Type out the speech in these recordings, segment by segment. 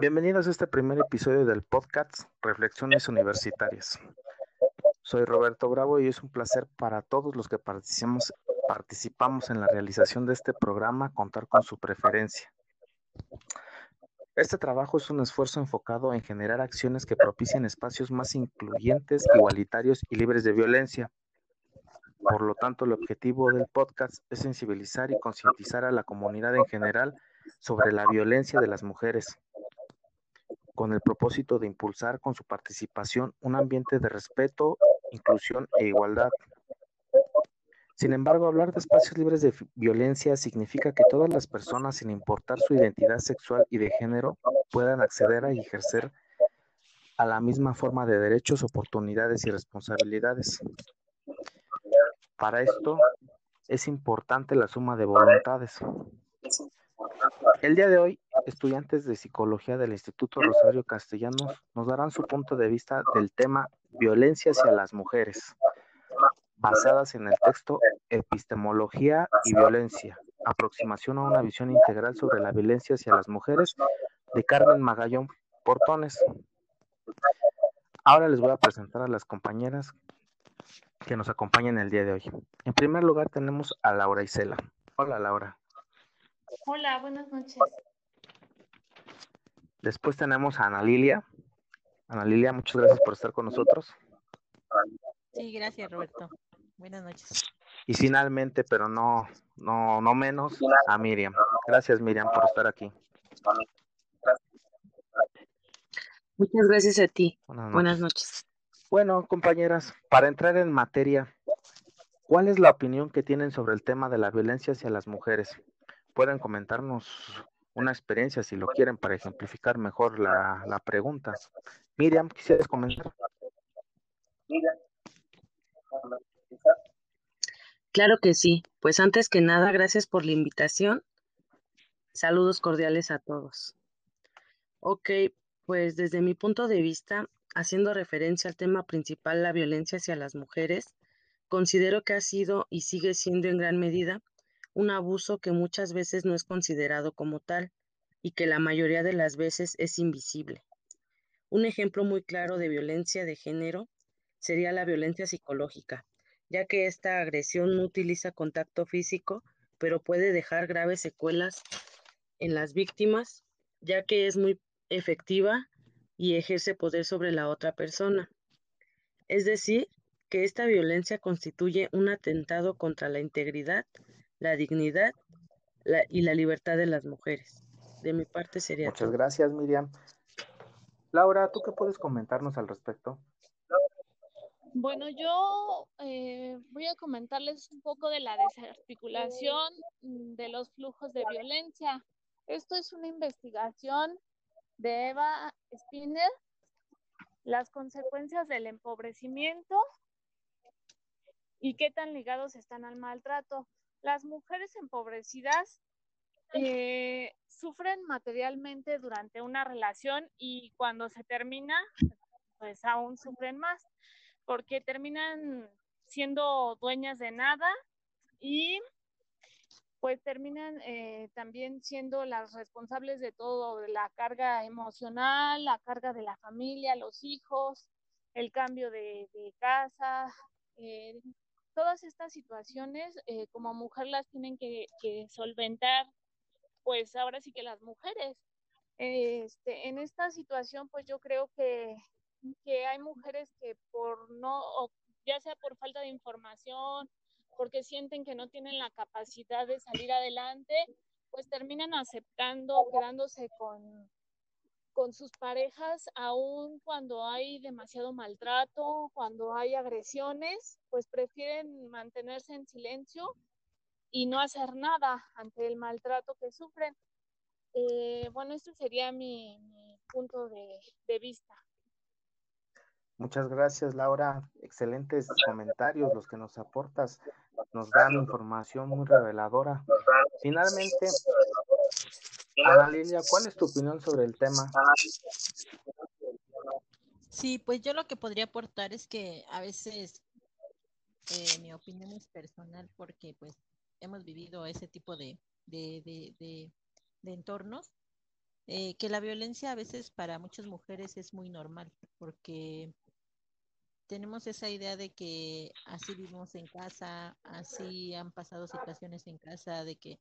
Bienvenidos a este primer episodio del podcast Reflexiones Universitarias. Soy Roberto Bravo y es un placer para todos los que participamos, en la realización de este programa contar con su preferencia. Este trabajo es un esfuerzo enfocado en generar acciones que propicien espacios más incluyentes, igualitarios y libres de violencia. Por lo tanto, el objetivo del podcast es sensibilizar y concientizar a la comunidad en general sobre la violencia de las mujeres, con el propósito de impulsar con su participación un ambiente de respeto, inclusión e igualdad. Sin embargo, hablar de espacios libres de violencia significa que todas las personas, sin importar su identidad sexual y de género, puedan acceder a ejercer a la misma forma de derechos, oportunidades y responsabilidades. Para esto es importante la suma de voluntades. El día de hoy, estudiantes de psicología del Instituto Rosario Castellanos nos darán su punto de vista del tema violencia hacia las mujeres, basadas en el texto Epistemología y Violencia, aproximación a una visión integral sobre la violencia hacia las mujeres, de Carmen Magallón Portones. Ahora les voy a presentar a las compañeras que nos acompañan el día de hoy. En primer lugar tenemos a Laura Isela. Hola Laura. Hola, buenas noches. Después tenemos a Ana Lilia. Ana Lilia, muchas gracias por estar con nosotros. Sí, gracias Roberto. Buenas noches. Y finalmente, pero no, no, no menos, a Miriam. Gracias Miriam por estar aquí. Muchas gracias a ti. Buenas noches. Bueno, compañeras, para entrar en materia, ¿cuál es la opinión que tienen sobre el tema de la violencia hacia las mujeres? Pueden comentarnos una experiencia si lo quieren para ejemplificar mejor la, la pregunta. Miriam, ¿quisieras comentar? Claro que sí. Pues antes que nada, gracias por la invitación. Saludos cordiales a todos. Ok, pues desde mi punto de vista, haciendo referencia al tema principal, la violencia hacia las mujeres, considero que ha sido y sigue siendo en gran medida un abuso que muchas veces no es considerado como tal y que la mayoría de las veces es invisible. Un ejemplo muy claro de violencia de género sería la violencia psicológica, ya que esta agresión no utiliza contacto físico, pero puede dejar graves secuelas en las víctimas, ya que es muy efectiva y ejerce poder sobre la otra persona. Es decir, que esta violencia constituye un atentado contra la integridad, la dignidad y la libertad de las mujeres. De mi parte sería Muchas gracias, Miriam. Laura, ¿tú qué puedes comentarnos al respecto? Bueno, yo eh, voy a comentarles un poco de la desarticulación de los flujos de violencia. Esto es una investigación de Eva Spinner, las consecuencias del empobrecimiento y qué tan ligados están al maltrato. Las mujeres empobrecidas eh, sufren materialmente durante una relación y cuando se termina, pues aún sufren más, porque terminan siendo dueñas de nada y pues terminan eh, también siendo las responsables de todo, de la carga emocional, la carga de la familia, los hijos, el cambio de, casa, eh, todas estas situaciones eh, como mujer las tienen que, solventar, pues ahora sí que las mujeres. Este, en esta situación, pues yo creo que, que hay mujeres que por no, ya sea por falta de información, porque sienten que no tienen la capacidad de salir adelante, pues terminan aceptando, quedándose con, con sus parejas, aun cuando hay demasiado maltrato, cuando hay agresiones, pues prefieren mantenerse en silencio y no hacer nada ante el maltrato que sufren. Eh, bueno, este sería mi, punto de, de vista. Muchas gracias, Laura. Excelentes comentarios los que nos aportas. Nos dan información muy reveladora. Finalmente, Ana Lilia, ¿cuál es tu opinión sobre el tema? Sí, pues yo lo que podría aportar es que a veces eh, mi opinión es personal porque pues hemos vivido ese tipo de, de, de, de entornos eh, que la violencia a veces para muchas mujeres es muy normal, porque tenemos esa idea de que así vivimos en casa, así han pasado situaciones en casa, de que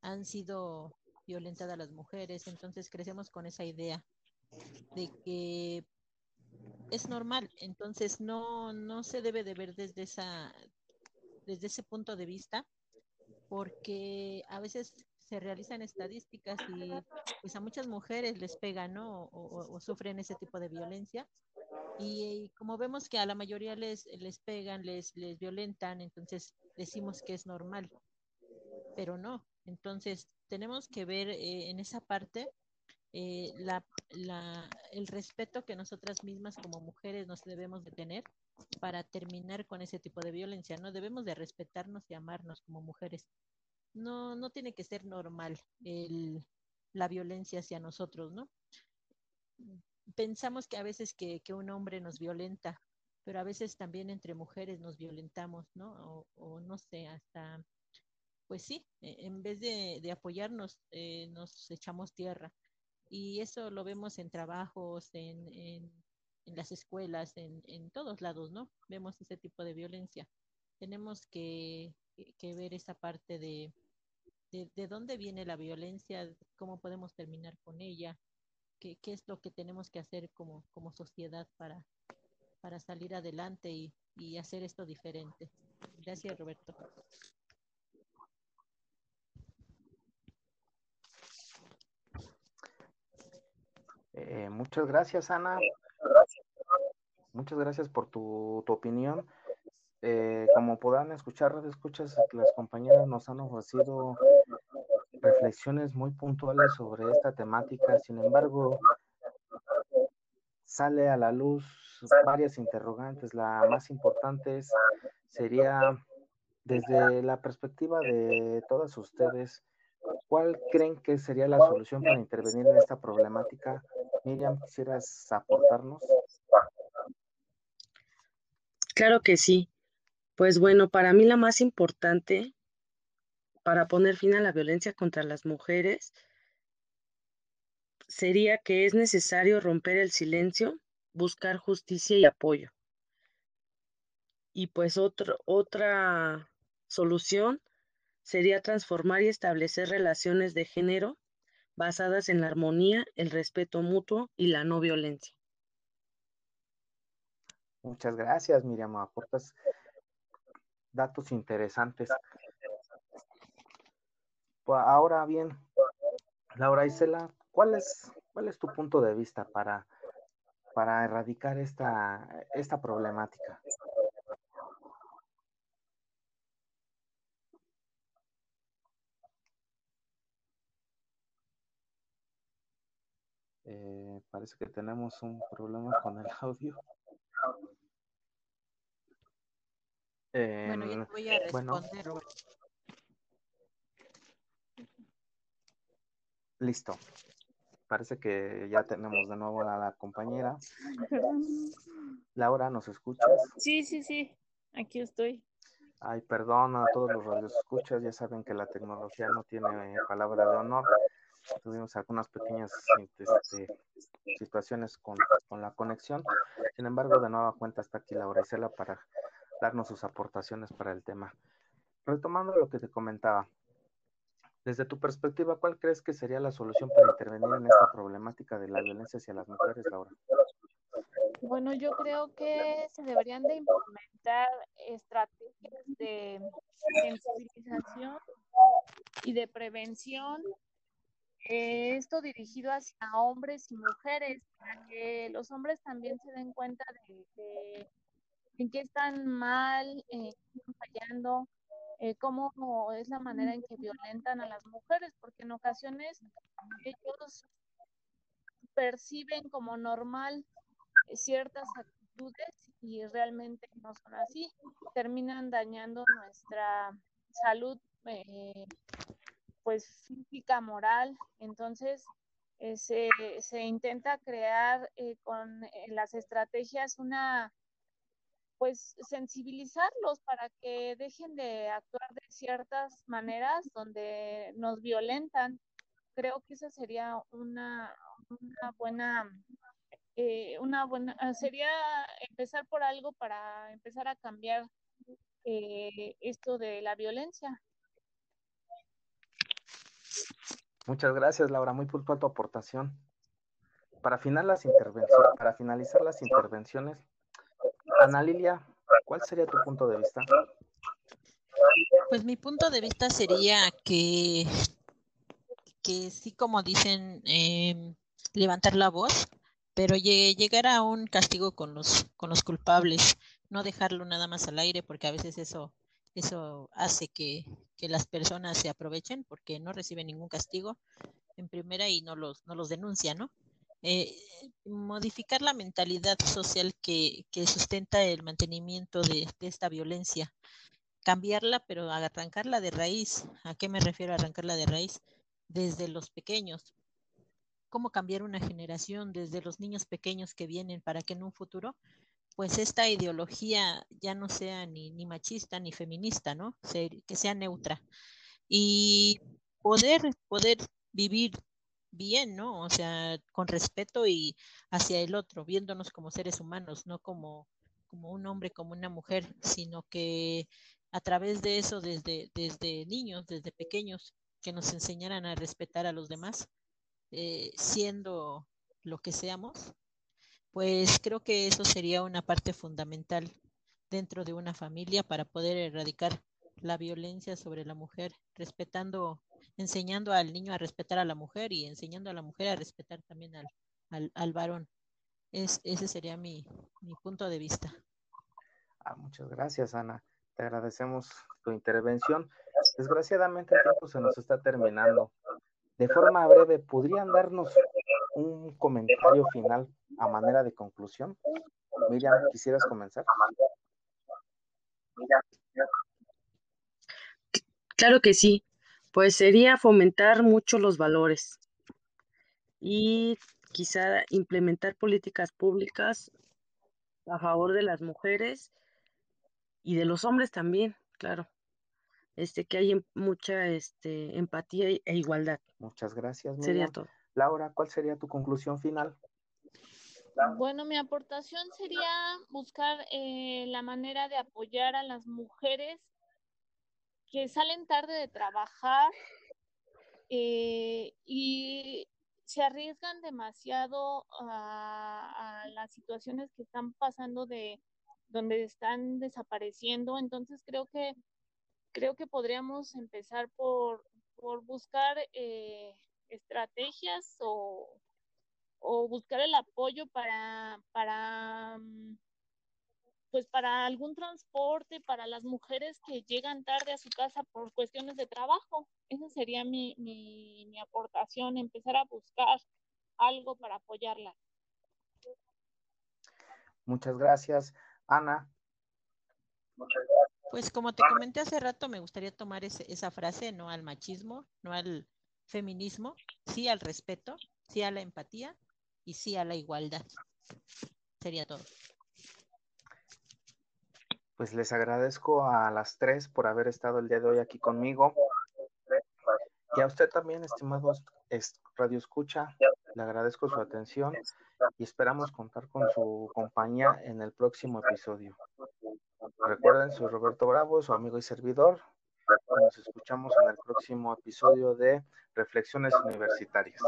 han sido violentadas las mujeres, entonces crecemos con esa idea de que es normal, entonces no, no se debe de ver desde esa, desde ese punto de vista, porque a veces se realizan estadísticas y pues a muchas mujeres les pegan, ¿no? O, sufren ese tipo de violencia. Y, como vemos que a la mayoría les, les pegan, les, les violentan, entonces decimos que es normal, pero no. Entonces tenemos que ver eh, en esa parte eh, el respeto que nosotras mismas como mujeres nos debemos de tener para terminar con ese tipo de violencia. No debemos de respetarnos y amarnos como mujeres. No, no tiene que ser normal el, la violencia hacia nosotros, ¿no? Pensamos que a veces que, que, un hombre nos violenta, pero a veces también entre mujeres nos violentamos, ¿no? O, o no sé, hasta, pues sí, e, en vez de, apoyarnos, eh, nos echamos tierra. Y eso lo vemos en trabajos, en, en, las escuelas, en, en, todos lados, ¿no? Vemos ese tipo de violencia. Tenemos que, ver esa parte de, de, de, dónde viene la violencia, cómo podemos terminar con ella, qué, es lo que tenemos que hacer como, como sociedad para, para salir adelante y hacer esto diferente. Gracias, Roberto. Eh, muchas gracias, Ana. Muchas gracias por tu, tu opinión. Eh, como podrán escuchar, escuchas, las compañeras nos han ofrecido reflexiones muy puntuales sobre esta temática. Sin embargo, sale a la luz varias interrogantes. La más importante es, sería desde la perspectiva de todas ustedes, ¿cuál creen que sería la solución para intervenir en esta problemática Miriam, ¿quisieras aportarnos? Claro que sí. Pues bueno, para mí la más importante para poner fin a la violencia contra las mujeres sería que es necesario romper el silencio, buscar justicia y apoyo. Y pues otra solución sería transformar y establecer relaciones de género basadas en la armonía, el respeto mutuo y la no violencia. Muchas gracias, Miriam. Aportas datos interesantes. Pues ahora bien, Laura Isela, ¿cuál es, cuál es tu punto de vista para, erradicar esta problemática? Eh, parece que tenemos un problema con el audio. Eh, bueno, yo voy a responder. Bueno. Listo. Parece que ya tenemos de nuevo a la compañera. Laura, ¿nos escuchas? Sí, sí, sí. Aquí estoy. Ay, perdón a todos los radios escuchas. Ya saben que la tecnología no tiene palabra de honor tuvimos algunas pequeñas este, situaciones con, con, la conexión. Sin embargo, de nueva cuenta está aquí Laura Isela para darnos sus aportaciones para el tema. Retomando lo que te comentaba, desde tu perspectiva, ¿cuál crees que sería la solución para intervenir en esta problemática de la violencia hacia las mujeres, Laura? Bueno, yo creo que se deberían de implementar estrategias de sensibilización y de prevención eh, esto dirigido hacia hombres y mujeres, para que los hombres también se den cuenta de, en qué están mal, eh, fallando, eh, cómo es la manera en que violentan a las mujeres, porque en ocasiones ellos perciben como normal ciertas actitudes y realmente no son así, terminan dañando nuestra salud eh, pues física, moral. Entonces, eh, se, se, intenta crear eh, con eh, las estrategias una, pues sensibilizarlos para que dejen de actuar de ciertas maneras donde nos violentan. creo que esa sería una, una buena, eh, una buena, ah, sería empezar por algo para empezar a cambiar eh, esto de la violencia. Muchas gracias, Laura. Muy puntual tu aportación. Para, final las para finalizar las intervenciones, Ana Lilia, ¿cuál sería tu punto de vista? Pues mi punto de vista sería que, que sí, como dicen, em, levantar la voz, pero llegar a un castigo con los, con los culpables, no dejarlo nada más al aire, porque a veces eso, eso hace que, que las personas se aprovechen porque no reciben ningún castigo en primera y no los, no los denuncian, ¿no? Eh, modificar la mentalidad social que, que sustenta el mantenimiento de, esta violencia, cambiarla, pero arrancarla de raíz. ¿A qué me refiero arrancarla de raíz? Desde los pequeños. ¿Cómo cambiar una generación desde los niños pequeños que vienen para que en un futuro, pues esta ideología ya no sea ni, ni machista ni feminista, ¿no? que sea neutra. Y poder, poder vivir bien, ¿no? O sea, con respeto y hacia el otro, viéndonos como seres humanos, no como, como un hombre, como una mujer, sino que a través de eso, desde, desde niños, desde pequeños, que nos enseñaran a respetar a los demás, eh, siendo lo que seamos, pues creo que eso sería una parte fundamental dentro de una familia para poder erradicar la violencia sobre la mujer, respetando enseñando al niño a respetar a la mujer y enseñando a la mujer a respetar también al, al, varón. Es, ese sería mi, mi punto de vista. Ah, muchas gracias, Ana. Te agradecemos tu intervención. Desgraciadamente el tiempo se nos está terminando. De forma breve, ¿podrían darnos un comentario final a manera de conclusión? Miriam, ¿quisieras comenzar? Claro que sí. Pues sería fomentar mucho los valores y quizá implementar políticas públicas a favor de las mujeres y de los hombres también, claro. Este, que hay mucha este, empatía e igualdad. Muchas gracias. Sería todo. Laura, ¿cuál sería tu conclusión final? Bueno, mi aportación sería buscar eh, la manera de apoyar a las mujeres que salen tarde de trabajar eh, y se arriesgan demasiado a, las situaciones que están pasando de donde están desapareciendo. Entonces creo que creo que podríamos empezar por, por buscar eh, estrategias o, o, buscar el apoyo para, para mm, pues para algún transporte, para las mujeres que llegan tarde a su casa por cuestiones de trabajo. Esa sería mi, mi, mi aportación, empezar a buscar algo para apoyarla. Muchas gracias. Ana. Pues como te comenté hace rato, me gustaría tomar esa frase, no al machismo, no al feminismo, sí al respeto, sí a la empatía y sí a la igualdad. Sería todo pues les agradezco a las tres por haber estado el día de hoy aquí conmigo. Y a usted también, estimado Radio Escucha, le agradezco su atención y esperamos contar con su compañía en el próximo episodio. Recuerden, soy Roberto Bravo, su amigo y servidor. Nos escuchamos en el próximo episodio de Reflexiones Universitarias.